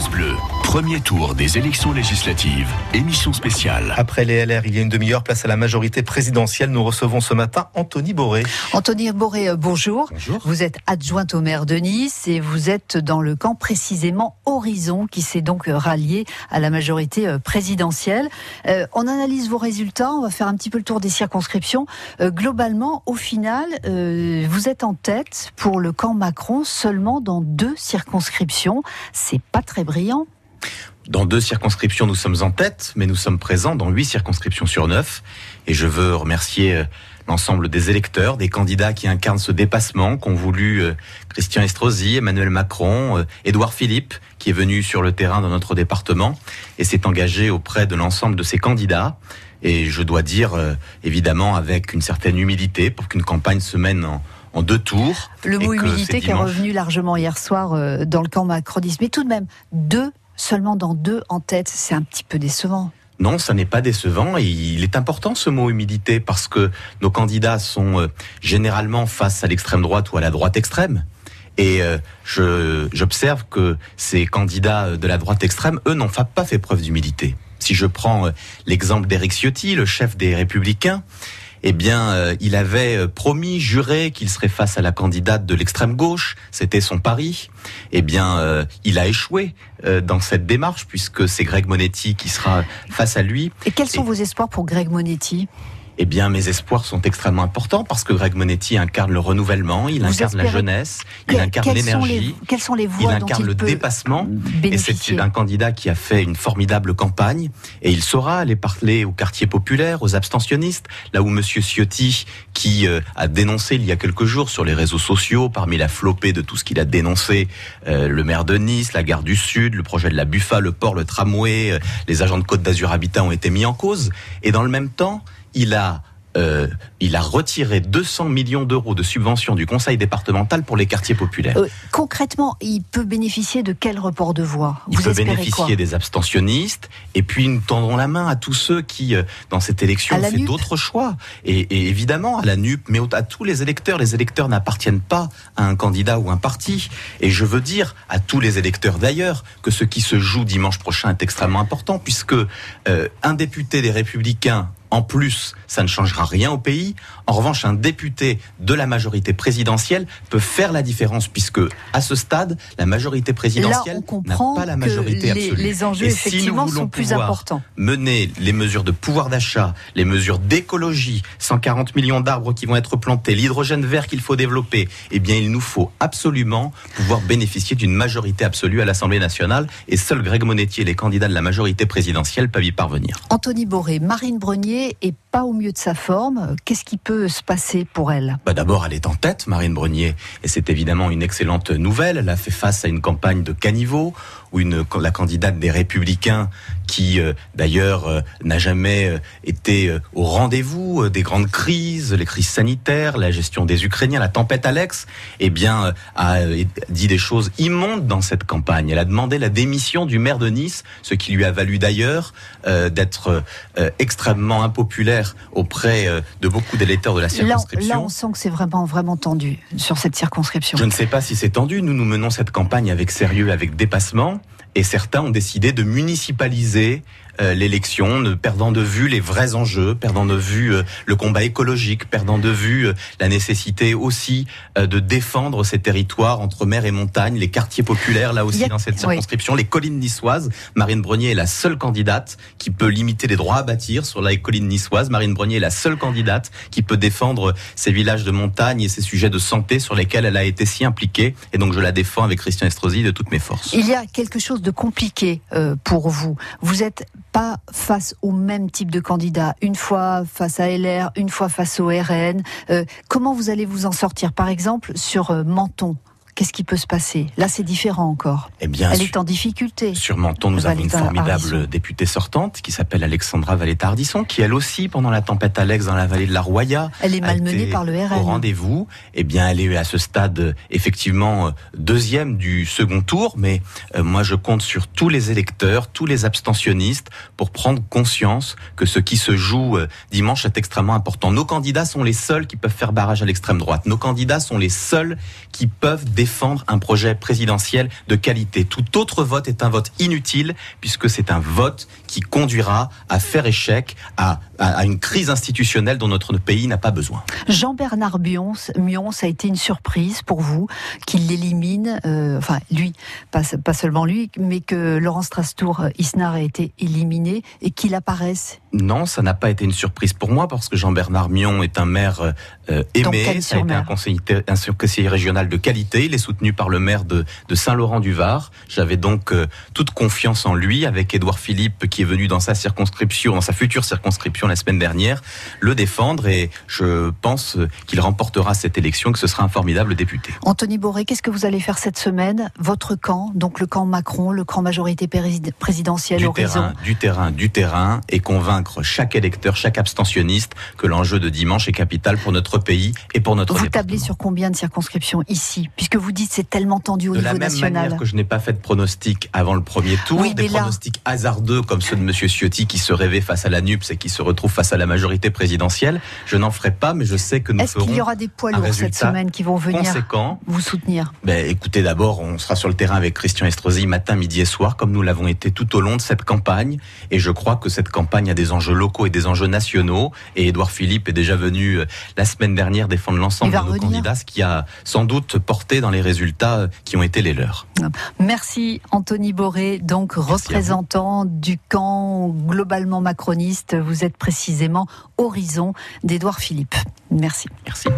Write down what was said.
France Bleu, premier tour des élections législatives, émission spéciale. Après les LR, il y a une demi-heure, place à la majorité présidentielle. Nous recevons ce matin Anthony Boré. Anthony Boré, euh, bonjour. Bonjour. Vous êtes adjointe au maire de Nice et vous êtes dans le camp précisément Horizon qui s'est donc euh, rallié à la majorité euh, présidentielle. Euh, on analyse vos résultats, on va faire un petit peu le tour des circonscriptions. Euh, globalement, au final, euh, vous êtes en tête pour le camp Macron seulement dans deux circonscriptions. C'est pas très brillant. Dans deux circonscriptions, nous sommes en tête, mais nous sommes présents dans huit circonscriptions sur neuf. Et je veux remercier euh, l'ensemble des électeurs, des candidats qui incarnent ce dépassement qu'ont voulu euh, Christian Estrosi, Emmanuel Macron, euh, Édouard Philippe, qui est venu sur le terrain dans notre département et s'est engagé auprès de l'ensemble de ces candidats. Et je dois dire, évidemment, avec une certaine humilité, pour qu'une campagne se mène en, en deux tours. Le mot humilité qui est revenu largement hier soir dans le camp macroniste. Mais tout de même, deux, seulement dans deux en tête, c'est un petit peu décevant. Non, ça n'est pas décevant et il est important ce mot humilité parce que nos candidats sont euh, généralement face à l'extrême droite ou à la droite extrême. Et euh, j'observe que ces candidats de la droite extrême, eux, n'ont pas fait preuve d'humilité. Si je prends euh, l'exemple d'Éric Ciotti, le chef des Républicains, eh bien, euh, il avait euh, promis, juré qu'il serait face à la candidate de l'extrême gauche. C'était son pari. Eh bien, euh, il a échoué euh, dans cette démarche puisque c'est Greg Monetti qui sera face à lui. Et quels sont Et- vos espoirs pour Greg Monetti? Eh bien, mes espoirs sont extrêmement importants parce que Greg Monetti incarne le renouvellement, il Vous incarne la jeunesse, il incarne l'énergie, Quelles sont les il voies dont incarne il le peut dépassement. Et c'est un candidat qui a fait une formidable campagne et il saura aller parler aux quartiers populaires, aux abstentionnistes, là où Monsieur Ciotti, qui euh, a dénoncé il y a quelques jours sur les réseaux sociaux, parmi la flopée de tout ce qu'il a dénoncé, euh, le maire de Nice, la gare du Sud, le projet de la Buffa, le port, le tramway, euh, les agents de Côte d'Azur Habitat ont été mis en cause. Et dans le même temps, il a euh, il a retiré 200 millions d'euros de subventions du conseil départemental pour les quartiers populaires. Euh, concrètement, il peut bénéficier de quel report de voix? Il peut bénéficier des abstentionnistes et puis nous tendrons la main à tous ceux qui, euh, dans cette élection, ont fait d'autres choix. Et, et évidemment, à la NUP, mais à tous les électeurs. Les électeurs n'appartiennent pas à un candidat ou un parti. Et je veux dire à tous les électeurs d'ailleurs que ce qui se joue dimanche prochain est extrêmement important puisque euh, un député des Républicains en plus, ça ne changera rien au pays. En revanche, un député de la majorité présidentielle peut faire la différence puisque, à ce stade, la majorité présidentielle n'a pas la majorité absolue. les enjeux, Et si nous effectivement, sont plus importants. mener les mesures de pouvoir d'achat, les mesures d'écologie, 140 millions d'arbres qui vont être plantés, l'hydrogène vert qu'il faut développer, eh bien, il nous faut absolument pouvoir bénéficier d'une majorité absolue à l'Assemblée nationale. Et seul Greg Monetti et les candidats de la majorité présidentielle peuvent y parvenir. Anthony Boré, Marine Brenier est pas au mieux de sa forme. Qu'est-ce qui peut se passer pour elle. Bah D'abord, elle est en tête, Marine Brenier, et c'est évidemment une excellente nouvelle. Elle a fait face à une campagne de caniveau, où une, la candidate des Républicains, qui euh, d'ailleurs euh, n'a jamais euh, été au rendez-vous des grandes crises, les crises sanitaires, la gestion des Ukrainiens, la tempête Alex, eh bien, a dit des choses immondes dans cette campagne. Elle a demandé la démission du maire de Nice, ce qui lui a valu d'ailleurs d'être extrêmement impopulaire auprès de beaucoup d'électeurs de la là, circonscription. là, on sent que c'est vraiment, vraiment tendu sur cette circonscription. Je ne sais pas si c'est tendu. Nous, nous menons cette campagne avec sérieux, avec dépassement. Et certains ont décidé de municipaliser l'élection, ne perdant de vue les vrais enjeux, perdant de vue euh, le combat écologique, perdant de vue euh, la nécessité aussi euh, de défendre ces territoires entre mer et montagne, les quartiers populaires, là aussi a- dans cette oui. circonscription, les collines niçoises. Marine Brenier est la seule candidate qui peut limiter les droits à bâtir sur la colline niçoise. Marine Brenier est la seule candidate qui peut défendre ces villages de montagne et ces sujets de santé sur lesquels elle a été si impliquée. Et donc je la défends avec Christian Estrosi de toutes mes forces. Il y a quelque chose de compliqué euh, pour vous. Vous n'êtes pas face au même type de candidat. Une fois face à LR, une fois face au RN. Euh, comment vous allez vous en sortir Par exemple, sur euh, Menton, qu'est-ce qui peut se passer? Là, c'est différent encore. Eh bien, Elle est en difficulté. Sur Menton, nous avons une formidable députée sortante qui s'appelle Alexandra Valéta-Ardisson, qui elle aussi, pendant la tempête Alex dans la vallée de la Roya, Elle est a malmenée par le au RN. rendez-vous. Eh bien, elle est à ce stade euh, effectivement euh, deuxième du second tour, mais euh, moi je compte sur tous les électeurs, tous les abstentionnistes pour prendre conscience que ce qui se joue euh, dimanche est extrêmement important. Nos candidats sont les seuls qui peuvent faire barrage à l'extrême droite. Nos candidats sont les seuls qui peuvent défendre défendre un projet présidentiel de qualité. Tout autre vote est un vote inutile puisque c'est un vote qui conduira à faire échec à, à, une crise institutionnelle dont notre pays n'a pas besoin. Jean-Bernard Mion, ça a été une surprise pour vous qu'il l'élimine, euh, enfin lui, pas, pas, seulement lui, mais que Laurent Strasbourg Isnar a été éliminé et qu'il apparaisse Non, ça n'a pas été une surprise pour moi parce que Jean-Bernard Mion est un maire euh, aimé, ça a été un conseiller, un conseiller régional de qualité, il est soutenu par le maire de, de Saint-Laurent-du-Var. J'avais donc euh, toute confiance en lui avec Édouard Philippe qui est venu dans sa circonscription, dans sa future circonscription la semaine dernière, le défendre. Et je pense qu'il remportera cette élection, que ce sera un formidable député. Anthony Boré, qu'est-ce que vous allez faire cette semaine? Votre camp, donc le camp Macron, le camp majorité présidentielle du terrain, du terrain, du terrain, et convaincre chaque électeur, chaque abstentionniste que l'enjeu de dimanche est capital pour notre pays et pour notre Vous tablez sur combien de circonscriptions ici? Puisque vous dites c'est tellement tendu au de niveau national. De la même manière que je n'ai pas fait de pronostic avant le premier tour, oui, des là... pronostics hasardeux comme ceux de Monsieur Ciotti qui se rêvait face à la NUPS et qui se retrouve face à la majorité présidentielle, je n'en ferai pas, mais je sais que nous Est-ce qu'il y aura des poids lourds cette semaine qui vont venir conséquent. vous soutenir ben, Écoutez, d'abord, on sera sur le terrain avec Christian Estrosi matin, midi et soir, comme nous l'avons été tout au long de cette campagne. Et je crois que cette campagne a des enjeux locaux et des enjeux nationaux. Et Édouard Philippe est déjà venu euh, la semaine dernière défendre l'ensemble de nos revenir. candidats, ce qui a sans doute porté dans les résultats qui ont été les leurs. Merci Anthony Boré, donc Merci représentant du camp globalement macroniste. Vous êtes précisément Horizon d'Édouard Philippe. Merci. Merci.